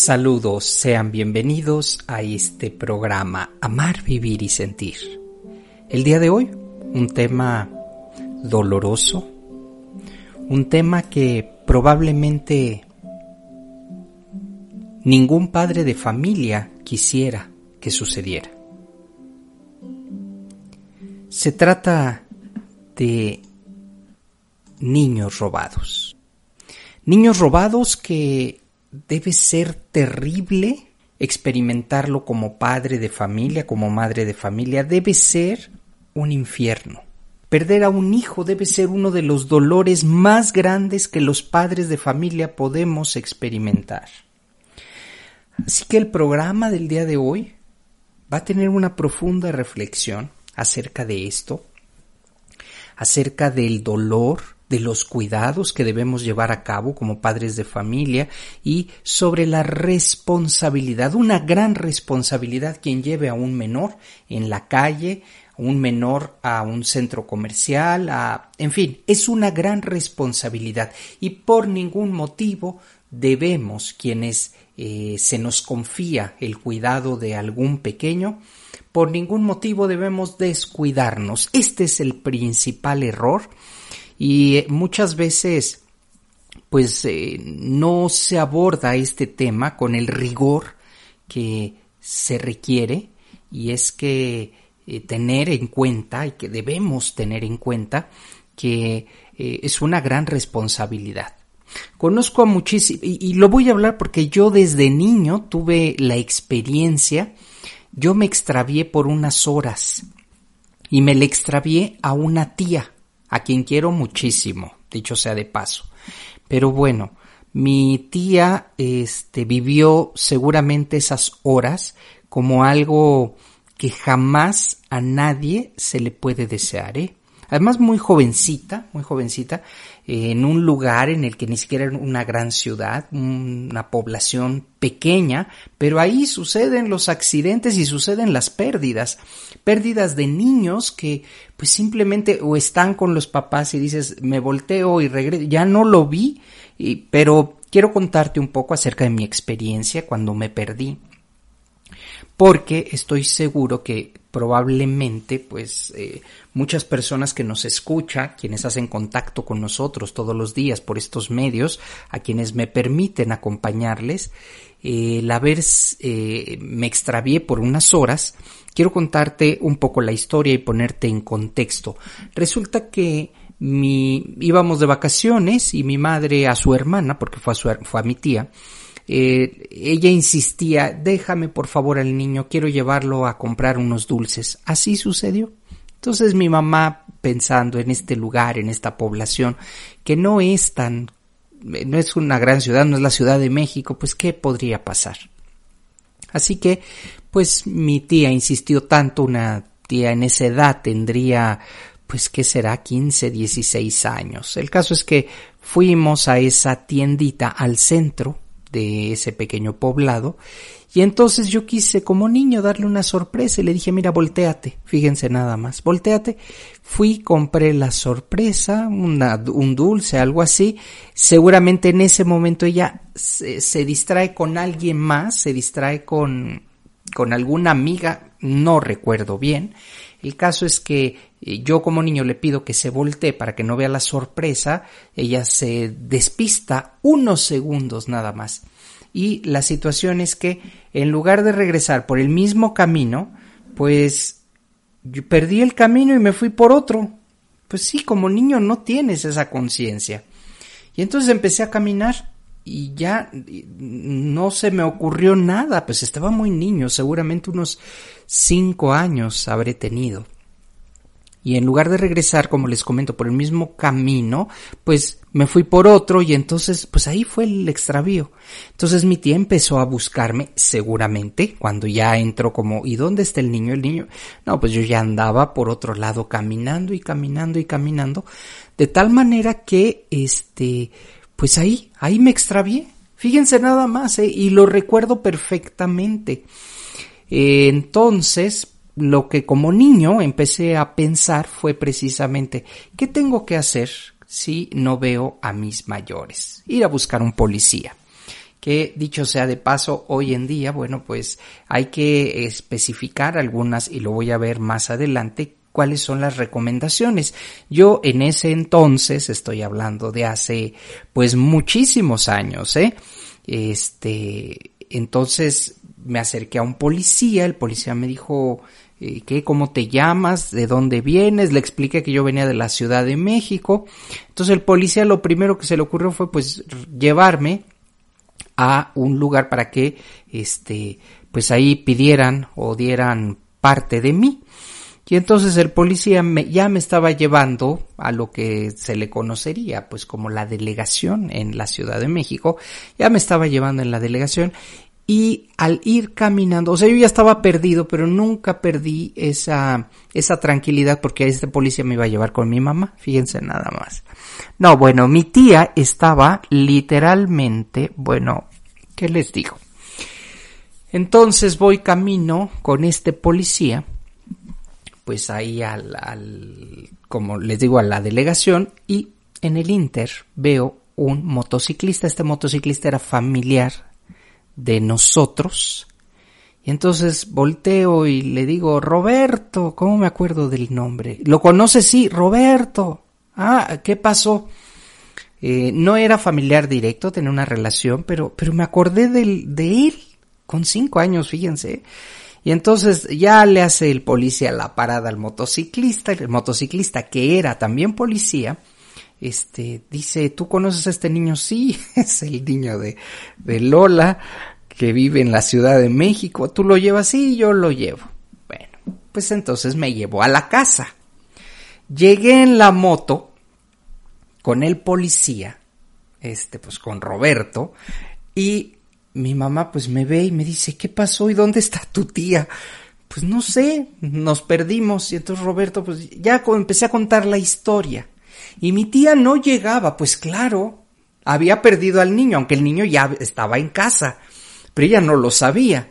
Saludos, sean bienvenidos a este programa Amar, Vivir y Sentir. El día de hoy, un tema doloroso, un tema que probablemente ningún padre de familia quisiera que sucediera. Se trata de niños robados. Niños robados que debe ser terrible experimentarlo como padre de familia, como madre de familia, debe ser un infierno. Perder a un hijo debe ser uno de los dolores más grandes que los padres de familia podemos experimentar. Así que el programa del día de hoy va a tener una profunda reflexión acerca de esto, acerca del dolor, de los cuidados que debemos llevar a cabo como padres de familia y sobre la responsabilidad, una gran responsabilidad quien lleve a un menor en la calle, un menor a un centro comercial, a, en fin, es una gran responsabilidad y por ningún motivo debemos quienes eh, se nos confía el cuidado de algún pequeño, por ningún motivo debemos descuidarnos. Este es el principal error y muchas veces pues eh, no se aborda este tema con el rigor que se requiere y es que eh, tener en cuenta y que debemos tener en cuenta que eh, es una gran responsabilidad. Conozco a muchísimos, y, y, lo voy a hablar porque yo desde niño tuve la experiencia, yo me extravié por unas horas y me le extravié a una tía a quien quiero muchísimo, dicho sea de paso. Pero bueno, mi tía este, vivió seguramente esas horas como algo que jamás a nadie se le puede desear, ¿eh? Además muy jovencita, muy jovencita, en un lugar en el que ni siquiera era una gran ciudad, una población pequeña, pero ahí suceden los accidentes y suceden las pérdidas, pérdidas de niños que pues simplemente o están con los papás y dices me volteo y regreso, ya no lo vi, pero quiero contarte un poco acerca de mi experiencia cuando me perdí porque estoy seguro que probablemente pues eh, muchas personas que nos escuchan, quienes hacen contacto con nosotros todos los días por estos medios, a quienes me permiten acompañarles, la vez eh, me extravié por unas horas, quiero contarte un poco la historia y ponerte en contexto. Resulta que mi, íbamos de vacaciones y mi madre a su hermana, porque fue a, su, fue a mi tía, eh, ella insistía, déjame por favor al niño, quiero llevarlo a comprar unos dulces. Así sucedió. Entonces mi mamá, pensando en este lugar, en esta población, que no es tan, no es una gran ciudad, no es la Ciudad de México, pues ¿qué podría pasar? Así que, pues mi tía insistió tanto, una tía en esa edad tendría, pues ¿qué será? 15, 16 años. El caso es que fuimos a esa tiendita al centro, de ese pequeño poblado. Y entonces yo quise como niño darle una sorpresa y le dije, mira, volteate, fíjense nada más, volteate. Fui, compré la sorpresa, un dulce, algo así. Seguramente en ese momento ella se, se, distrae con alguien más, se distrae con, con alguna amiga, no recuerdo bien. El caso es que yo como niño le pido que se voltee para que no vea la sorpresa, ella se despista unos segundos nada más. Y la situación es que en lugar de regresar por el mismo camino, pues yo perdí el camino y me fui por otro. Pues sí, como niño no tienes esa conciencia. Y entonces empecé a caminar y ya no se me ocurrió nada, pues estaba muy niño, seguramente unos cinco años habré tenido. Y en lugar de regresar, como les comento, por el mismo camino, pues me fui por otro y entonces, pues ahí fue el extravío. Entonces mi tía empezó a buscarme, seguramente, cuando ya entró como, ¿y dónde está el niño? El niño, no, pues yo ya andaba por otro lado caminando y caminando y caminando, de tal manera que, este, pues ahí, ahí me extravié. Fíjense nada más, ¿eh? y lo recuerdo perfectamente. entonces, lo que como niño empecé a pensar fue precisamente, ¿qué tengo que hacer si no veo a mis mayores? Ir a buscar un policía. Que dicho sea de paso, hoy en día, bueno, pues hay que especificar algunas, y lo voy a ver más adelante, cuáles son las recomendaciones. Yo en ese entonces, estoy hablando de hace pues muchísimos años, ¿eh? Este, entonces me acerqué a un policía, el policía me dijo, ¿qué? ¿Cómo te llamas? ¿De dónde vienes? Le expliqué que yo venía de la Ciudad de México. Entonces el policía lo primero que se le ocurrió fue pues llevarme a un lugar para que este pues ahí pidieran o dieran parte de mí. Y entonces el policía ya me estaba llevando a lo que se le conocería, pues como la delegación en la Ciudad de México, ya me estaba llevando en la delegación y al ir caminando, o sea, yo ya estaba perdido, pero nunca perdí esa, esa tranquilidad porque este policía me iba a llevar con mi mamá, fíjense nada más. No, bueno, mi tía estaba literalmente, bueno, ¿qué les digo? Entonces voy camino con este policía, pues ahí al, al, como les digo, a la delegación y en el Inter veo un motociclista, este motociclista era familiar de nosotros. Y entonces volteo y le digo, Roberto, ¿cómo me acuerdo del nombre? ¿Lo conoce? Sí, Roberto. Ah, ¿qué pasó? Eh, no era familiar directo, tenía una relación, pero, pero me acordé del, de él, con cinco años, fíjense. Y entonces ya le hace el policía la parada al motociclista, el motociclista que era también policía, este, dice, ¿tú conoces a este niño? Sí, es el niño de, de Lola, que vive en la Ciudad de México. ¿Tú lo llevas? Sí, yo lo llevo. Bueno, pues entonces me llevó a la casa. Llegué en la moto con el policía, este, pues con Roberto, y mi mamá pues me ve y me dice, ¿qué pasó y dónde está tu tía? Pues no sé, nos perdimos y entonces Roberto pues ya empecé a contar la historia. Y mi tía no llegaba, pues claro, había perdido al niño, aunque el niño ya estaba en casa, pero ella no lo sabía.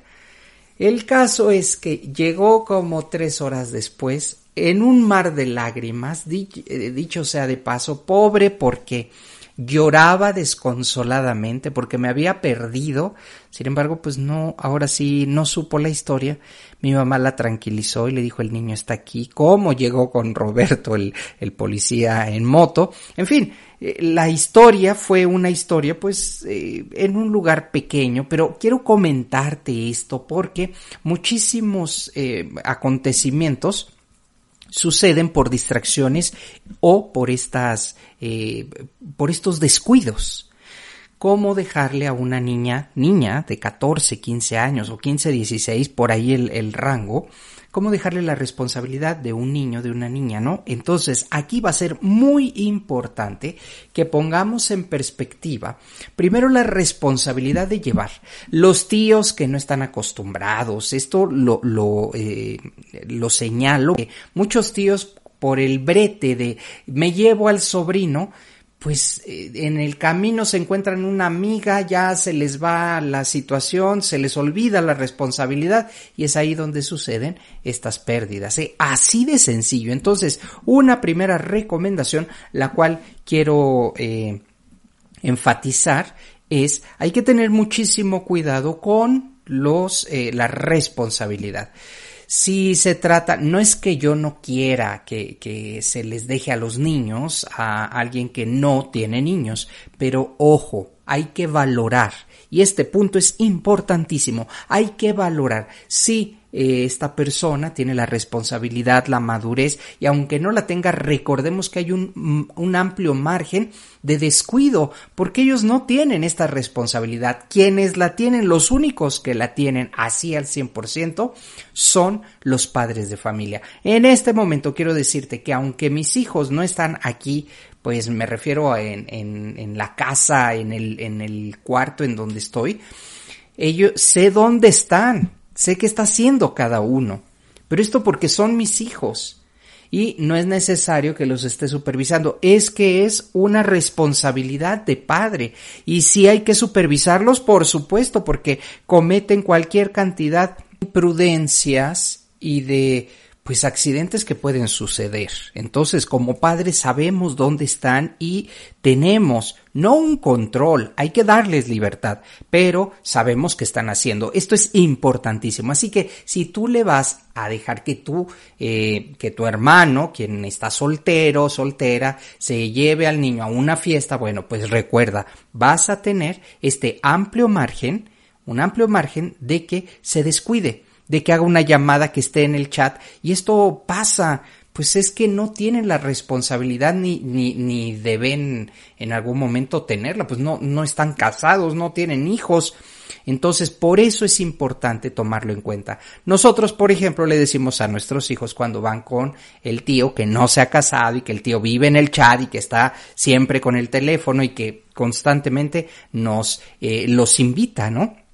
El caso es que llegó como tres horas después en un mar de lágrimas, eh, dicho sea de paso, pobre porque lloraba desconsoladamente porque me había perdido. Sin embargo, pues no, ahora sí no supo la historia. Mi mamá la tranquilizó y le dijo el niño está aquí. ¿Cómo llegó con Roberto, el, el policía en moto? En fin, eh, la historia fue una historia pues eh, en un lugar pequeño, pero quiero comentarte esto porque muchísimos eh, acontecimientos suceden por distracciones o por estas, eh, por estos descuidos. ¿Cómo dejarle a una niña, niña de 14, 15 años o 15, 16, por ahí el, el rango, cómo dejarle la responsabilidad de un niño, de una niña, ¿no? Entonces, aquí va a ser muy importante que pongamos en perspectiva, primero la responsabilidad de llevar. Los tíos que no están acostumbrados, esto lo, lo, eh, lo señalo, muchos tíos por el brete de me llevo al sobrino, pues eh, en el camino se encuentran una amiga, ya se les va la situación, se les olvida la responsabilidad y es ahí donde suceden estas pérdidas. ¿eh? Así de sencillo. Entonces, una primera recomendación, la cual quiero eh, enfatizar, es hay que tener muchísimo cuidado con los la responsabilidad. Si se trata, no es que yo no quiera que, que se les deje a los niños a alguien que no tiene niños, pero ojo, hay que valorar. Y este punto es importantísimo. Hay que valorar si eh, esta persona tiene la responsabilidad, la madurez, y aunque no la tenga, recordemos que hay un, mm, un amplio margen de descuido, porque ellos no tienen esta responsabilidad. Quienes la tienen, los únicos que la tienen así al 100%, son los padres de familia. En este momento quiero decirte que aunque mis hijos no están aquí, pues me refiero a en, en, en la casa, en el, en el cuarto en donde estoy, ellos sé dónde están, sé qué está haciendo cada uno, pero esto porque son mis hijos y no es necesario que los esté supervisando, es que es una responsabilidad de padre y si hay que supervisarlos, por supuesto, porque cometen cualquier cantidad de imprudencias y de pues accidentes que pueden suceder. Entonces, como padres sabemos dónde están y tenemos no un control, hay que darles libertad, pero sabemos qué están haciendo. Esto es importantísimo. Así que si tú le vas a dejar que tú, eh, que tu hermano, quien está soltero, soltera, se lleve al niño a una fiesta, bueno, pues recuerda, vas a tener este amplio margen, un amplio margen de que se descuide de que haga una llamada que esté en el chat y esto pasa pues es que no tienen la responsabilidad ni, ni, ni deben en algún momento tenerla, pues no, no están casados, no tienen hijos. Entonces, por eso es importante tomarlo en cuenta. Nosotros, por ejemplo, le decimos a nuestros hijos cuando van con el tío que no se ha casado y que el tío vive en el chat y que está siempre con el teléfono y que constantemente nos eh, los invita, ¿no?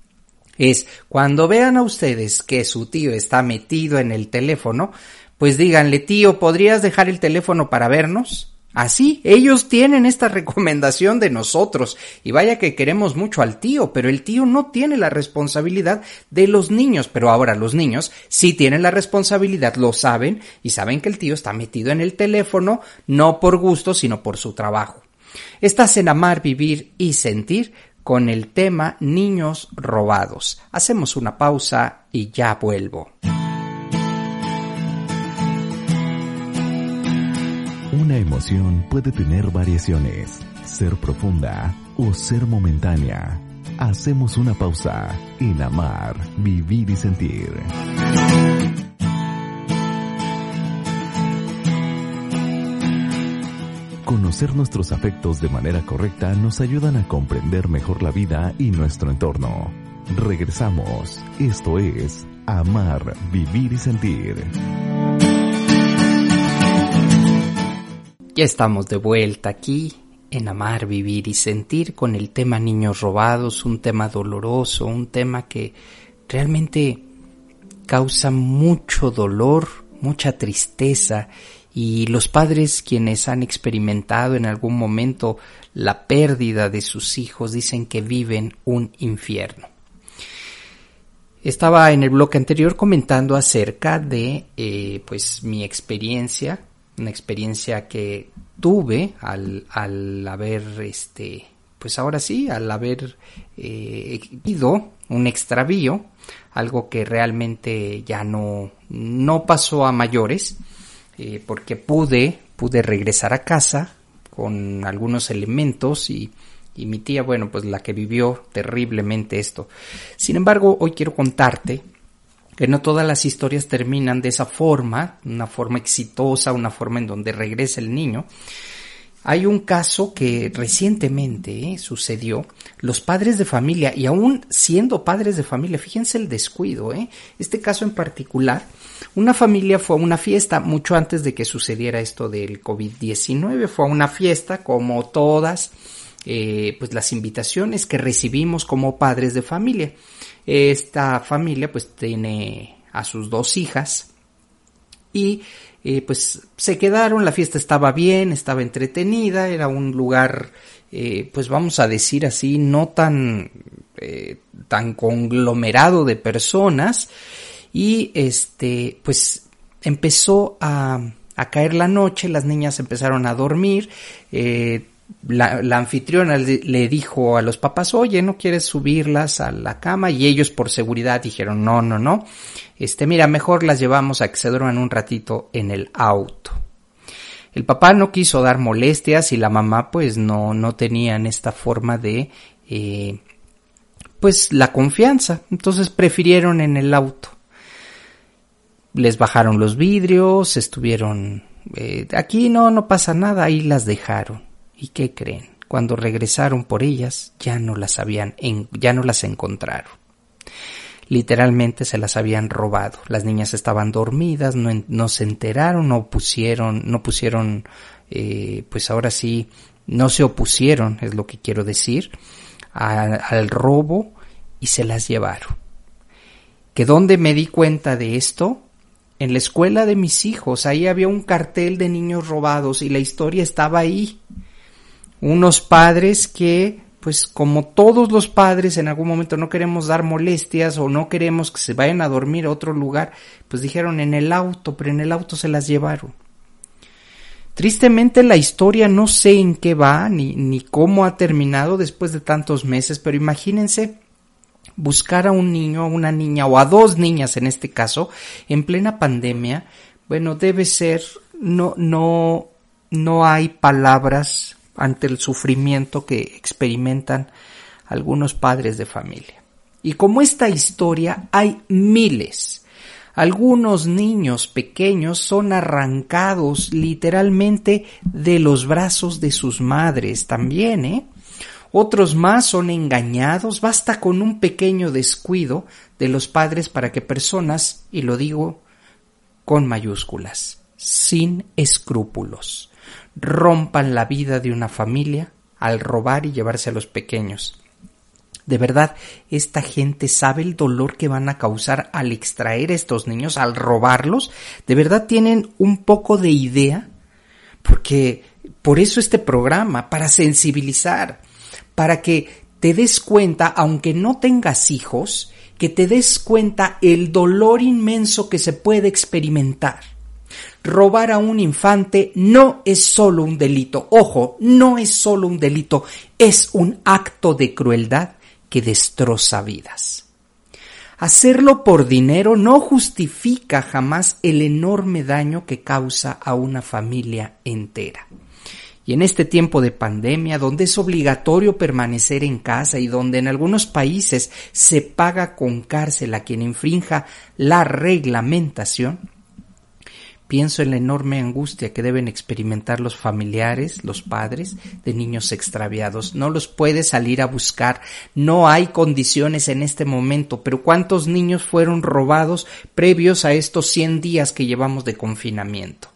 Es cuando vean a ustedes que su tío está metido en el teléfono, pues díganle, tío, ¿podrías dejar el teléfono para vernos? Así, ellos tienen esta recomendación de nosotros. Y vaya que queremos mucho al tío, pero el tío no tiene la responsabilidad de los niños. Pero ahora los niños sí tienen la responsabilidad, lo saben, y saben que el tío está metido en el teléfono, no por gusto, sino por su trabajo. Estás en amar, vivir y sentir con el tema niños robados. Hacemos una pausa y ya vuelvo. Una emoción puede tener variaciones, ser profunda o ser momentánea. Hacemos una pausa en amar, vivir y sentir. Conocer nuestros afectos de manera correcta nos ayudan a comprender mejor la vida y nuestro entorno. Regresamos. Esto es Amar, Vivir y Sentir. Ya estamos de vuelta aquí en Amar, Vivir y Sentir con el tema niños robados, un tema doloroso, un tema que realmente causa mucho dolor, mucha tristeza y los padres quienes han experimentado en algún momento la pérdida de sus hijos dicen que viven un infierno. Estaba en el bloque anterior comentando acerca de eh, pues mi experiencia, una experiencia que tuve al, al haber este pues ahora sí, al haber eh, ido un extravío, algo que realmente ya no, no pasó a mayores, eh, porque pude, pude regresar a casa con algunos elementos y, y mi tía, bueno, pues la que vivió terriblemente esto. Sin embargo, hoy quiero contarte que no todas las historias terminan de esa forma, una forma exitosa, una forma en donde regresa el niño. Hay un caso que recientemente eh, sucedió. Los padres de familia, y aún siendo padres de familia, fíjense el descuido, ¿eh? este caso en particular, una familia fue a una fiesta mucho antes de que sucediera esto del COVID-19, fue a una fiesta como todas eh, pues las invitaciones que recibimos como padres de familia. Esta familia pues tiene a sus dos hijas y eh, pues se quedaron, la fiesta estaba bien, estaba entretenida, era un lugar, eh, pues vamos a decir así, no tan, eh, tan conglomerado de personas y este, pues empezó a, a caer la noche, las niñas empezaron a dormir, la, anfitriona le dijo a los papás, oye, ¿no quieres subirlas a la cama? Y ellos por seguridad dijeron, no, no, no. Este, mira, mejor las llevamos a que se duerman un ratito en el auto. El papá no quiso dar molestias y la mamá pues no, no tenían esta forma de, eh, pues la confianza. Entonces prefirieron en el auto. Les bajaron los vidrios, estuvieron, eh, aquí no, no pasa nada, ahí las dejaron ¿Y qué creen? Cuando regresaron por ellas ya no las habían, ya no las encontraron. Literalmente se las habían robado. Las niñas estaban dormidas, no, se enteraron, no pusieron, no pusieron, eh, pues ahora sí, no se opusieron, es lo que quiero decir, al robo y se las llevaron. ¿Que dónde me di cuenta de esto? En la escuela de mis hijos, ahí había un cartel de niños robados y la historia estaba ahí unos padres que, pues como todos los padres en algún momento no queremos dar molestias o no queremos que se vayan a dormir a otro lugar, pues dijeron en el auto, pero en el auto se las llevaron. Tristemente la historia no sé en qué va ni, ni cómo ha terminado después de tantos meses, pero imagínense buscar a un niño, a una niña o a dos niñas en este caso, en plena pandemia, bueno, debe ser, no, no, no hay palabras ante el sufrimiento que experimentan algunos padres de familia. Y como esta historia hay miles. Algunos niños pequeños son arrancados literalmente de los brazos de sus madres también, ¿eh? Otros más son engañados, basta con un pequeño descuido de los padres para que personas, y lo digo con mayúsculas, sin escrúpulos, rompan la vida de una familia al robar y llevarse a los pequeños. De verdad, esta gente sabe el dolor que van a causar al extraer a estos niños, al robarlos. De verdad tienen un poco de idea, porque por eso este programa, para sensibilizar, para que te des cuenta, aunque no tengas hijos, que te des cuenta el dolor inmenso que se puede experimentar robar a un infante no es solo un delito. Ojo, no es solo un delito, es un acto de crueldad que destroza vidas. Hacerlo por dinero no justifica jamás el enorme daño que causa a una familia entera. Y en este tiempo de pandemia, donde es obligatorio permanecer en casa y donde en algunos países se paga con cárcel a quien infrinja la reglamentación, Pienso en la enorme angustia que deben experimentar los familiares, los padres de niños extraviados. No los puede salir a buscar, no hay condiciones en este momento, pero ¿cuántos niños fueron robados previos a estos 100 días que llevamos de confinamiento?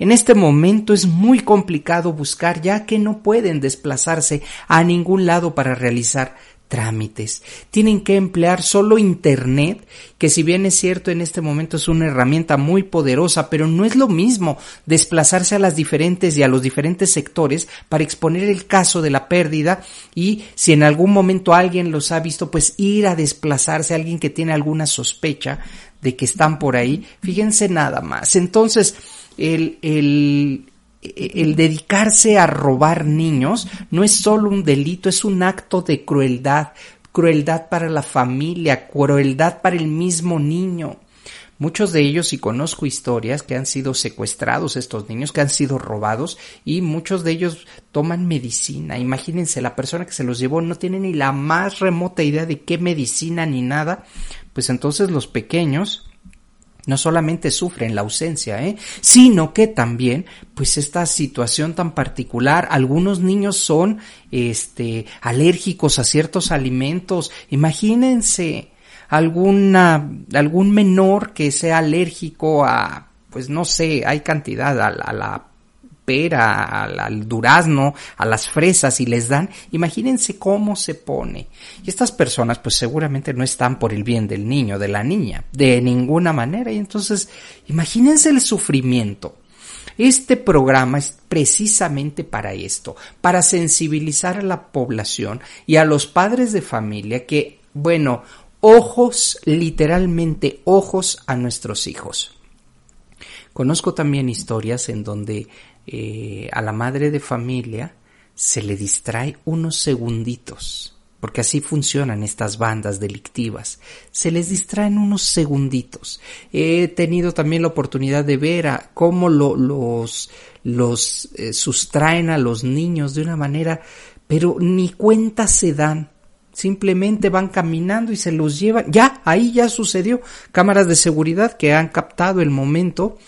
En este momento es muy complicado buscar ya que no pueden desplazarse a ningún lado para realizar trámites. Tienen que emplear solo Internet, que si bien es cierto en este momento es una herramienta muy poderosa, pero no es lo mismo desplazarse a las diferentes y a los diferentes sectores para exponer el caso de la pérdida y si en algún momento alguien los ha visto, pues ir a desplazarse, alguien que tiene alguna sospecha de que están por ahí. Fíjense nada más. Entonces, el, el, el dedicarse a robar niños no es solo un delito, es un acto de crueldad, crueldad para la familia, crueldad para el mismo niño. Muchos de ellos, y conozco historias que han sido secuestrados estos niños, que han sido robados, y muchos de ellos toman medicina. Imagínense, la persona que se los llevó no tiene ni la más remota idea de qué medicina ni nada. Pues entonces los pequeños no solamente sufren la ausencia, ¿eh? sino que también, pues esta situación tan particular, algunos niños son, este, alérgicos a ciertos alimentos. Imagínense alguna, algún menor que sea alérgico a, pues no sé, hay cantidad a, a la pera, al, durazno, a las fresas y les dan, imagínense cómo se pone. Y estas personas pues seguramente no están por el bien del niño, de la niña, de ninguna manera. Y entonces, imagínense el sufrimiento. Este programa es precisamente para esto, para sensibilizar a la población y a los padres de familia que, bueno, ojos, literalmente ojos a nuestros hijos. Conozco también historias en donde eh, a la madre de familia se le distrae unos segunditos, porque así funcionan estas bandas delictivas, se les distraen unos segunditos. He tenido también la oportunidad de ver a cómo los, los eh, sustraen a los niños de una manera, pero ni cuenta se dan Simplemente van caminando y se los llevan. Ya, ahí ya sucedió. Cámaras de seguridad que han captado el momento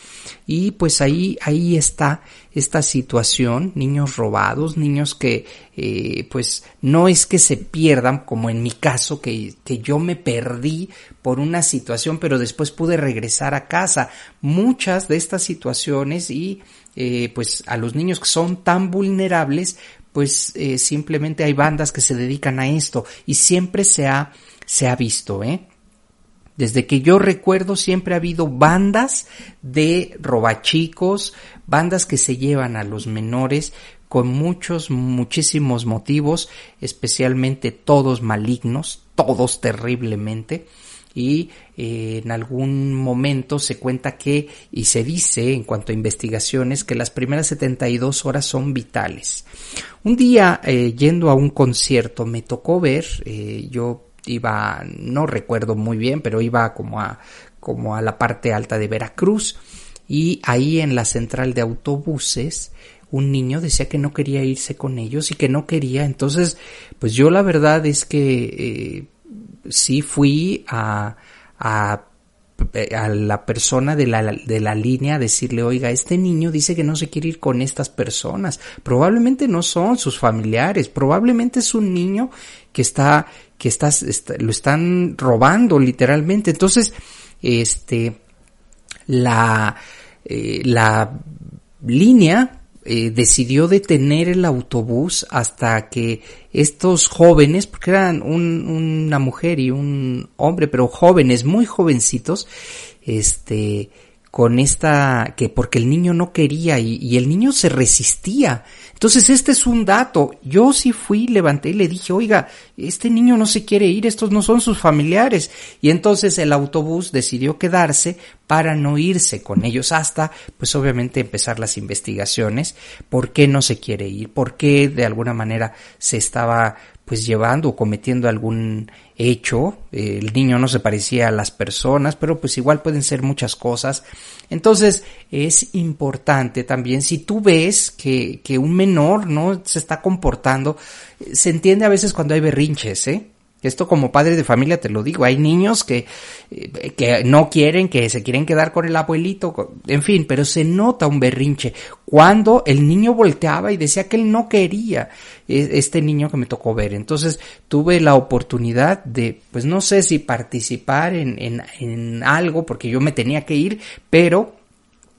y pues ahí, ahí está esta situación. Niños robados, niños que eh, pues no es que se pierdan, como en mi caso, que, que yo me perdí por una situación, pero después pude regresar a casa. Muchas de estas situaciones y eh, pues a los niños que son tan vulnerables pues eh, simplemente hay bandas que se dedican a esto y siempre se ha, se ha visto, ¿eh? Desde que yo recuerdo siempre ha habido bandas de robachicos, bandas que se llevan a los menores con muchos, muchísimos motivos, especialmente todos malignos, todos terriblemente y eh, en algún momento se cuenta que y se dice en cuanto a investigaciones que las primeras 72 horas son vitales. Un día eh, yendo a un concierto me tocó ver, eh, yo iba, no recuerdo muy bien, pero iba como a, como a la parte alta de Veracruz y ahí en la central de autobuses un niño decía que no quería irse con ellos y que no quería. Entonces, pues yo la verdad es que sí fui a, a, a la persona de la, de la línea a decirle, oiga, este niño dice que no se quiere ir con estas personas. Probablemente no son sus familiares, probablemente es un niño que está, que está, lo están robando literalmente. Entonces, este, la, eh, la línea eh, decidió detener el autobús hasta que estos jóvenes, porque eran una mujer y un hombre, pero jóvenes, muy jovencitos, este, con esta, que porque el niño no quería y, el niño se resistía. Entonces este es un dato. Yo sí fui, levanté y le dije, oiga, este niño no se quiere ir, estos no son sus familiares. Y entonces el autobús decidió quedarse para no irse con ellos hasta, pues obviamente empezar las investigaciones. ¿Por qué no se quiere ir? ¿Por qué de alguna manera se estaba pues llevando o cometiendo algún hecho. el niño no se parecía a las personas, pero pues igual pueden ser muchas cosas. Entonces es importante también si tú ves que, que un menor no se está comportando, se entiende a veces cuando hay berrinches, ¿eh? Esto como padre de familia te lo digo, hay niños que, eh, que no quieren, que se quieren quedar con el abuelito, en fin, pero se nota un berrinche. Cuando el niño volteaba y decía que él no quería e, este niño que me tocó ver. Entonces tuve la oportunidad de, pues no sé si participar en, en, en algo, porque yo me tenía que ir, pero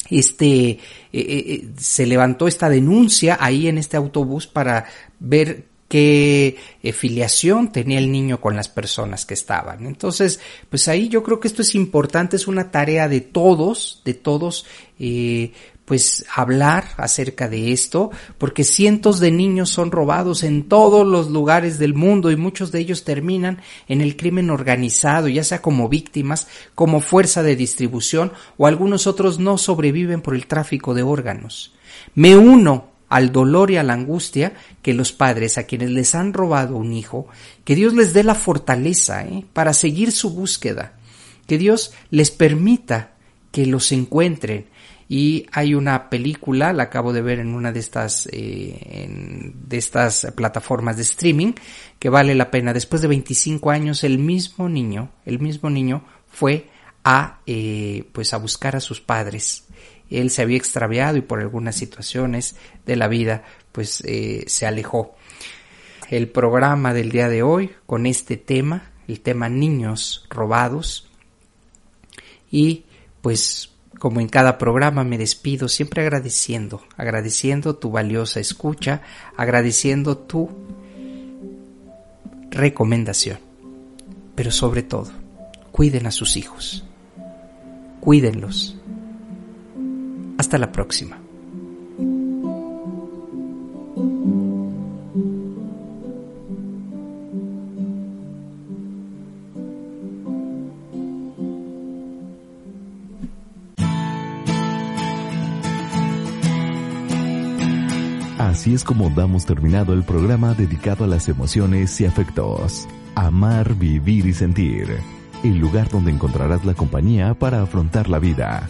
este eh, eh, se levantó esta denuncia ahí en este autobús para ver qué eh, filiación tenía el niño con las personas que estaban. Entonces, pues ahí yo creo que esto es importante, es una tarea de todos, de todos, eh, pues hablar acerca de esto, porque cientos de niños son robados en todos los lugares del mundo y muchos de ellos terminan en el crimen organizado, ya sea como víctimas, como fuerza de distribución o algunos otros no sobreviven por el tráfico de órganos. Me uno al dolor y a la angustia que los padres a quienes les han robado un hijo, que Dios les dé la fortaleza ¿eh? para seguir su búsqueda, que Dios les permita que los encuentren. Y hay una película, la acabo de ver en una de estas, eh, de estas plataformas de streaming, que vale la pena. Después de 25 años, el mismo niño, el mismo niño fue a, eh, pues a buscar a sus padres él se había extraviado y por algunas situaciones de la vida pues eh, se alejó. El programa del día de hoy con este tema, el tema niños robados y pues como en cada programa me despido siempre agradeciendo, agradeciendo tu valiosa escucha, agradeciendo tu recomendación. Pero sobre todo, cuiden a sus hijos. Cuídenlos hasta la próxima. Así es como damos terminado el programa dedicado a las emociones y afectos. Amar, vivir y sentir. El lugar donde encontrarás la compañía para afrontar la vida